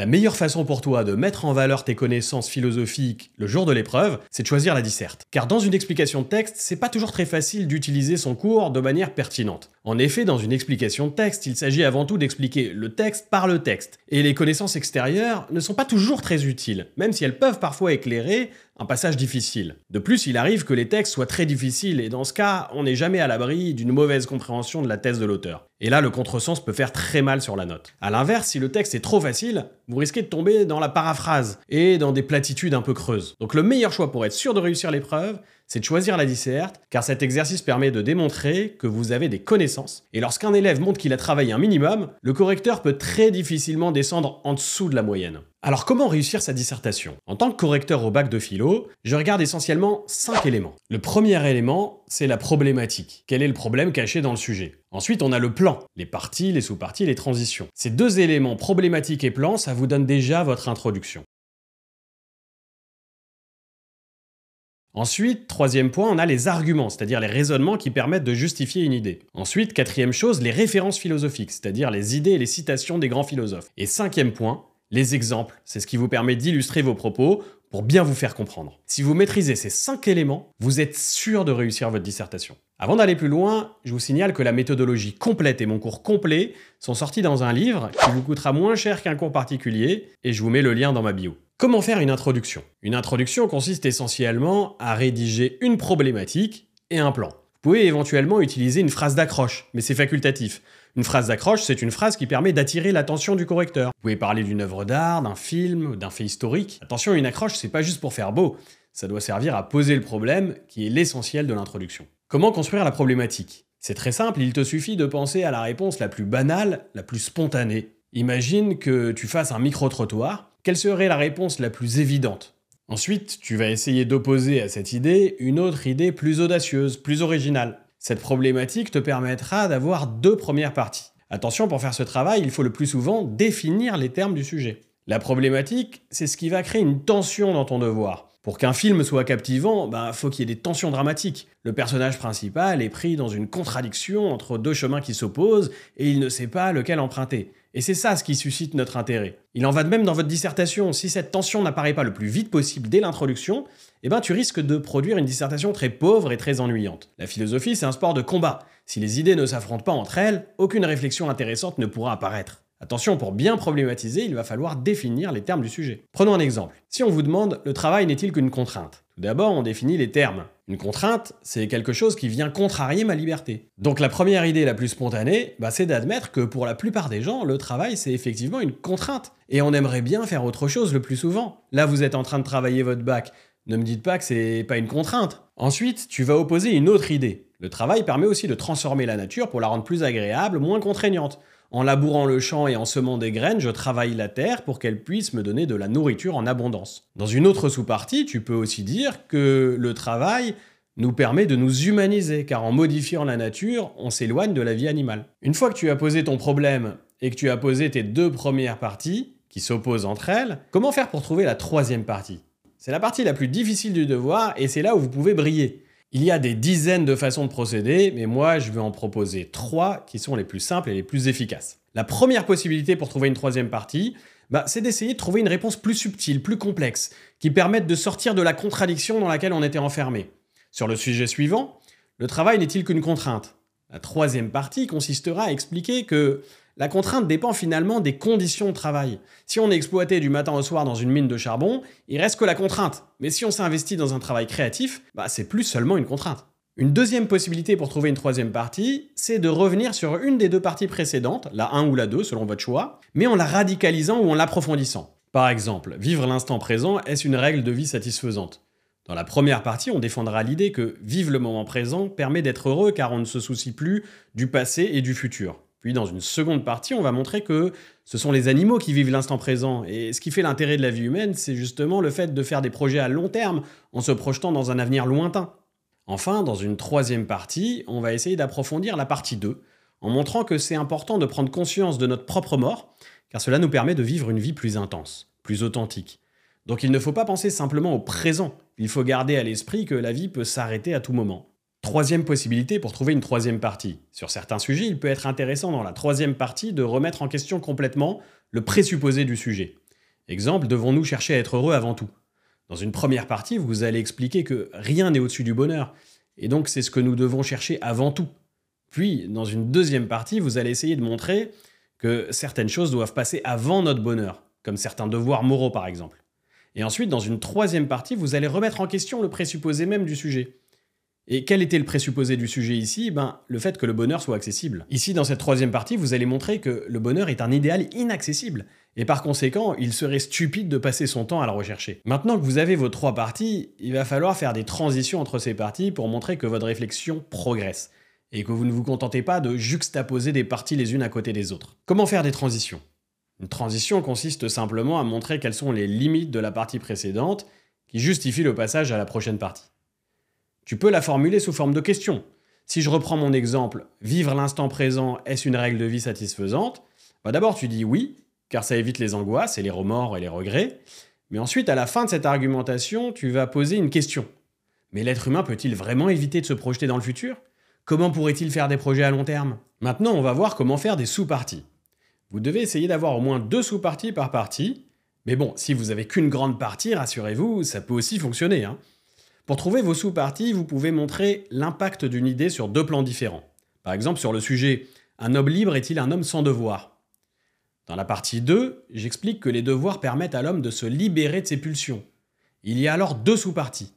La meilleure façon pour toi de mettre en valeur tes connaissances philosophiques le jour de l'épreuve, c'est de choisir la disserte. Car dans une explication de texte, c'est pas toujours très facile d'utiliser son cours de manière pertinente. En effet, dans une explication de texte, il s'agit avant tout d'expliquer le texte par le texte. Et les connaissances extérieures ne sont pas toujours très utiles, même si elles peuvent parfois éclairer un passage difficile. De plus, il arrive que les textes soient très difficiles, et dans ce cas, on n'est jamais à l'abri d'une mauvaise compréhension de la thèse de l'auteur. Et là, le contresens peut faire très mal sur la note. A l'inverse, si le texte est trop facile, vous risquez de tomber dans la paraphrase et dans des platitudes un peu creuses. Donc le meilleur choix pour être sûr de réussir l'épreuve, c'est de choisir la disserte, car cet exercice permet de démontrer que vous avez des connaissances. Et lorsqu'un élève montre qu'il a travaillé un minimum, le correcteur peut très difficilement descendre en dessous de la moyenne. Alors comment réussir sa dissertation? En tant que correcteur au bac de philo, je regarde essentiellement 5 éléments. Le premier élément, c'est la problématique. Quel est le problème caché dans le sujet? Ensuite, on a le plan, les parties, les sous-parties, les transitions. Ces deux éléments, problématique et plan, ça vous donne déjà votre introduction. Ensuite, troisième point, on a les arguments, c'est-à-dire les raisonnements qui permettent de justifier une idée. Ensuite, quatrième chose, les références philosophiques, c'est-à-dire les idées et les citations des grands philosophes. Et cinquième point, les exemples, c'est ce qui vous permet d'illustrer vos propos pour bien vous faire comprendre. Si vous maîtrisez ces cinq éléments, vous êtes sûr de réussir votre dissertation. Avant d'aller plus loin, je vous signale que la méthodologie complète et mon cours complet sont sortis dans un livre qui vous coûtera moins cher qu'un cours particulier, et je vous mets le lien dans ma bio. Comment faire une introduction? Une introduction consiste essentiellement à rédiger une problématique et un plan. Vous pouvez éventuellement utiliser une phrase d'accroche, mais c'est facultatif. Une phrase d'accroche, c'est une phrase qui permet d'attirer l'attention du correcteur. Vous pouvez parler d'une œuvre d'art, d'un film, d'un fait historique. Attention, une accroche, c'est pas juste pour faire beau, ça doit servir à poser le problème, qui est l'essentiel de l'introduction. Comment construire la problématique? C'est très simple, il te suffit de penser à la réponse la plus banale, la plus spontanée. Imagine que tu fasses un micro-trottoir quelle serait la réponse la plus évidente? Ensuite, tu vas essayer d'opposer à cette idée une autre idée plus audacieuse, plus originale. Cette problématique te permettra d'avoir deux premières parties. Attention, pour faire ce travail, il faut le plus souvent définir les termes du sujet. La problématique, c'est ce qui va créer une tension dans ton devoir. Pour qu'un film soit captivant, il bah, faut qu'il y ait des tensions dramatiques. Le personnage principal est pris dans une contradiction entre deux chemins qui s'opposent et il ne sait pas lequel emprunter. Et c'est ça ce qui suscite notre intérêt. Il en va de même dans votre dissertation. Si cette tension n'apparaît pas le plus vite possible dès l'introduction, eh ben tu risques de produire une dissertation très pauvre et très ennuyante. La philosophie, c'est un sport de combat. Si les idées ne s'affrontent pas entre elles, aucune réflexion intéressante ne pourra apparaître. Attention, pour bien problématiser, il va falloir définir les termes du sujet. Prenons un exemple. Si on vous demande le travail n'est-il qu'une contrainte? Tout d'abord, on définit les termes. Une contrainte, c'est quelque chose qui vient contrarier ma liberté. Donc la première idée la plus spontanée, bah, c'est d'admettre que pour la plupart des gens, le travail, c'est effectivement une contrainte. Et on aimerait bien faire autre chose le plus souvent. Là, vous êtes en train de travailler votre bac. Ne me dites pas que c'est pas une contrainte. Ensuite, tu vas opposer une autre idée. Le travail permet aussi de transformer la nature pour la rendre plus agréable, moins contraignante. En labourant le champ et en semant des graines, je travaille la terre pour qu'elle puisse me donner de la nourriture en abondance. Dans une autre sous-partie, tu peux aussi dire que le travail nous permet de nous humaniser, car en modifiant la nature, on s'éloigne de la vie animale. Une fois que tu as posé ton problème et que tu as posé tes deux premières parties, qui s'opposent entre elles, comment faire pour trouver la troisième partie? C'est la partie la plus difficile du devoir et c'est là où vous pouvez briller. Il y a des dizaines de façons de procéder, mais moi je vais en proposer trois qui sont les plus simples et les plus efficaces. La première possibilité pour trouver une troisième partie, bah, c'est d'essayer de trouver une réponse plus subtile, plus complexe, qui permette de sortir de la contradiction dans laquelle on était enfermé. Sur le sujet suivant, le travail n'est-il qu'une contrainte? La troisième partie consistera à expliquer que la contrainte dépend finalement des conditions de travail. Si on est exploité du matin au soir dans une mine de charbon, il reste que la contrainte. Mais si on s'investit dans un travail créatif, bah c'est plus seulement une contrainte. Une deuxième possibilité pour trouver une troisième partie, c'est de revenir sur une des deux parties précédentes, la 1 ou la 2 selon votre choix, mais en la radicalisant ou en l'approfondissant. Par exemple, vivre l'instant présent, est-ce une règle de vie satisfaisante? Dans la première partie, on défendra l'idée que vivre le moment présent permet d'être heureux car on ne se soucie plus du passé et du futur. Puis dans une seconde partie, on va montrer que ce sont les animaux qui vivent l'instant présent. Et ce qui fait l'intérêt de la vie humaine, c'est justement le fait de faire des projets à long terme en se projetant dans un avenir lointain. Enfin, dans une troisième partie, on va essayer d'approfondir la partie 2, en montrant que c'est important de prendre conscience de notre propre mort, car cela nous permet de vivre une vie plus intense, plus authentique. Donc il ne faut pas penser simplement au présent, il faut garder à l'esprit que la vie peut s'arrêter à tout moment. Troisième possibilité pour trouver une troisième partie. Sur certains sujets, il peut être intéressant dans la troisième partie de remettre en question complètement le présupposé du sujet. Exemple, devons-nous chercher à être heureux avant tout? Dans une première partie, vous allez expliquer que rien n'est au-dessus du bonheur, et donc c'est ce que nous devons chercher avant tout. Puis, dans une deuxième partie, vous allez essayer de montrer que certaines choses doivent passer avant notre bonheur, comme certains devoirs moraux par exemple. Et ensuite, dans une troisième partie, vous allez remettre en question le présupposé même du sujet. Et quel était le présupposé du sujet ici? Ben, le fait que le bonheur soit accessible. Ici, dans cette troisième partie, vous allez montrer que le bonheur est un idéal inaccessible, et par conséquent, il serait stupide de passer son temps à le rechercher. Maintenant que vous avez vos trois parties, il va falloir faire des transitions entre ces parties pour montrer que votre réflexion progresse, et que vous ne vous contentez pas de juxtaposer des parties les unes à côté des autres. Comment faire des transitions? Une transition consiste simplement à montrer quelles sont les limites de la partie précédente qui justifient le passage à la prochaine partie. Tu peux la formuler sous forme de question. Si je reprends mon exemple, vivre l'instant présent, est-ce une règle de vie satisfaisante? Bah D'abord, tu dis oui, car ça évite les angoisses et les remords et les regrets. Mais ensuite, à la fin de cette argumentation, tu vas poser une question. Mais l'être humain peut-il vraiment éviter de se projeter dans le futur? Comment pourrait-il faire des projets à long terme? Maintenant, on va voir comment faire des sous-parties. Vous devez essayer d'avoir au moins deux sous-parties par partie. Mais bon, si vous avez qu'une grande partie, rassurez-vous, ça peut aussi fonctionner. Hein. Pour trouver vos sous-parties, vous pouvez montrer l'impact d'une idée sur deux plans différents. Par exemple, sur le sujet Un homme libre est-il un homme sans devoir? Dans la partie 2, j'explique que les devoirs permettent à l'homme de se libérer de ses pulsions. Il y a alors deux sous-parties.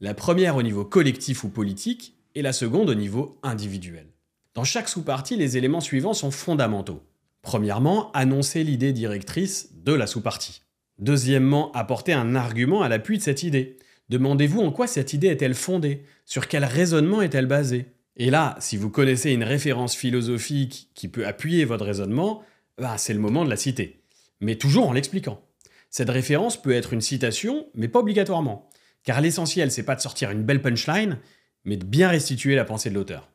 La première au niveau collectif ou politique et la seconde au niveau individuel. Dans chaque sous-partie, les éléments suivants sont fondamentaux. Premièrement, annoncer l'idée directrice de la sous-partie. Deuxièmement, apporter un argument à l'appui de cette idée. Demandez-vous en quoi cette idée est-elle fondée? Sur quel raisonnement est-elle basée? Et là, si vous connaissez une référence philosophique qui peut appuyer votre raisonnement, bah, c'est le moment de la citer. Mais toujours en l'expliquant. Cette référence peut être une citation, mais pas obligatoirement. Car l'essentiel, c'est pas de sortir une belle punchline, mais de bien restituer la pensée de l'auteur.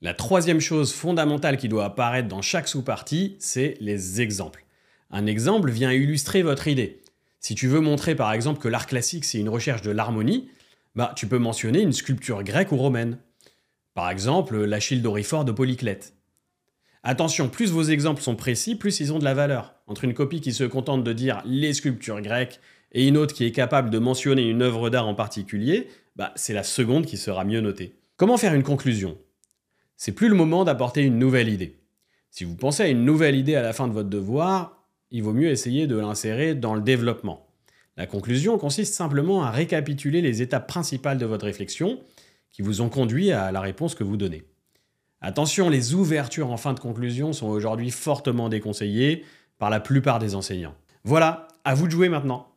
La troisième chose fondamentale qui doit apparaître dans chaque sous-partie, c'est les exemples. Un exemple vient illustrer votre idée. Si tu veux montrer par exemple que l'art classique c'est une recherche de l'harmonie, bah, tu peux mentionner une sculpture grecque ou romaine. Par exemple, l'Achille d'Orifort de Polyclète. Attention, plus vos exemples sont précis, plus ils ont de la valeur. Entre une copie qui se contente de dire les sculptures grecques et une autre qui est capable de mentionner une œuvre d'art en particulier, bah, c'est la seconde qui sera mieux notée. Comment faire une conclusion? C'est plus le moment d'apporter une nouvelle idée. Si vous pensez à une nouvelle idée à la fin de votre devoir, il vaut mieux essayer de l'insérer dans le développement. La conclusion consiste simplement à récapituler les étapes principales de votre réflexion qui vous ont conduit à la réponse que vous donnez. Attention, les ouvertures en fin de conclusion sont aujourd'hui fortement déconseillées par la plupart des enseignants. Voilà, à vous de jouer maintenant.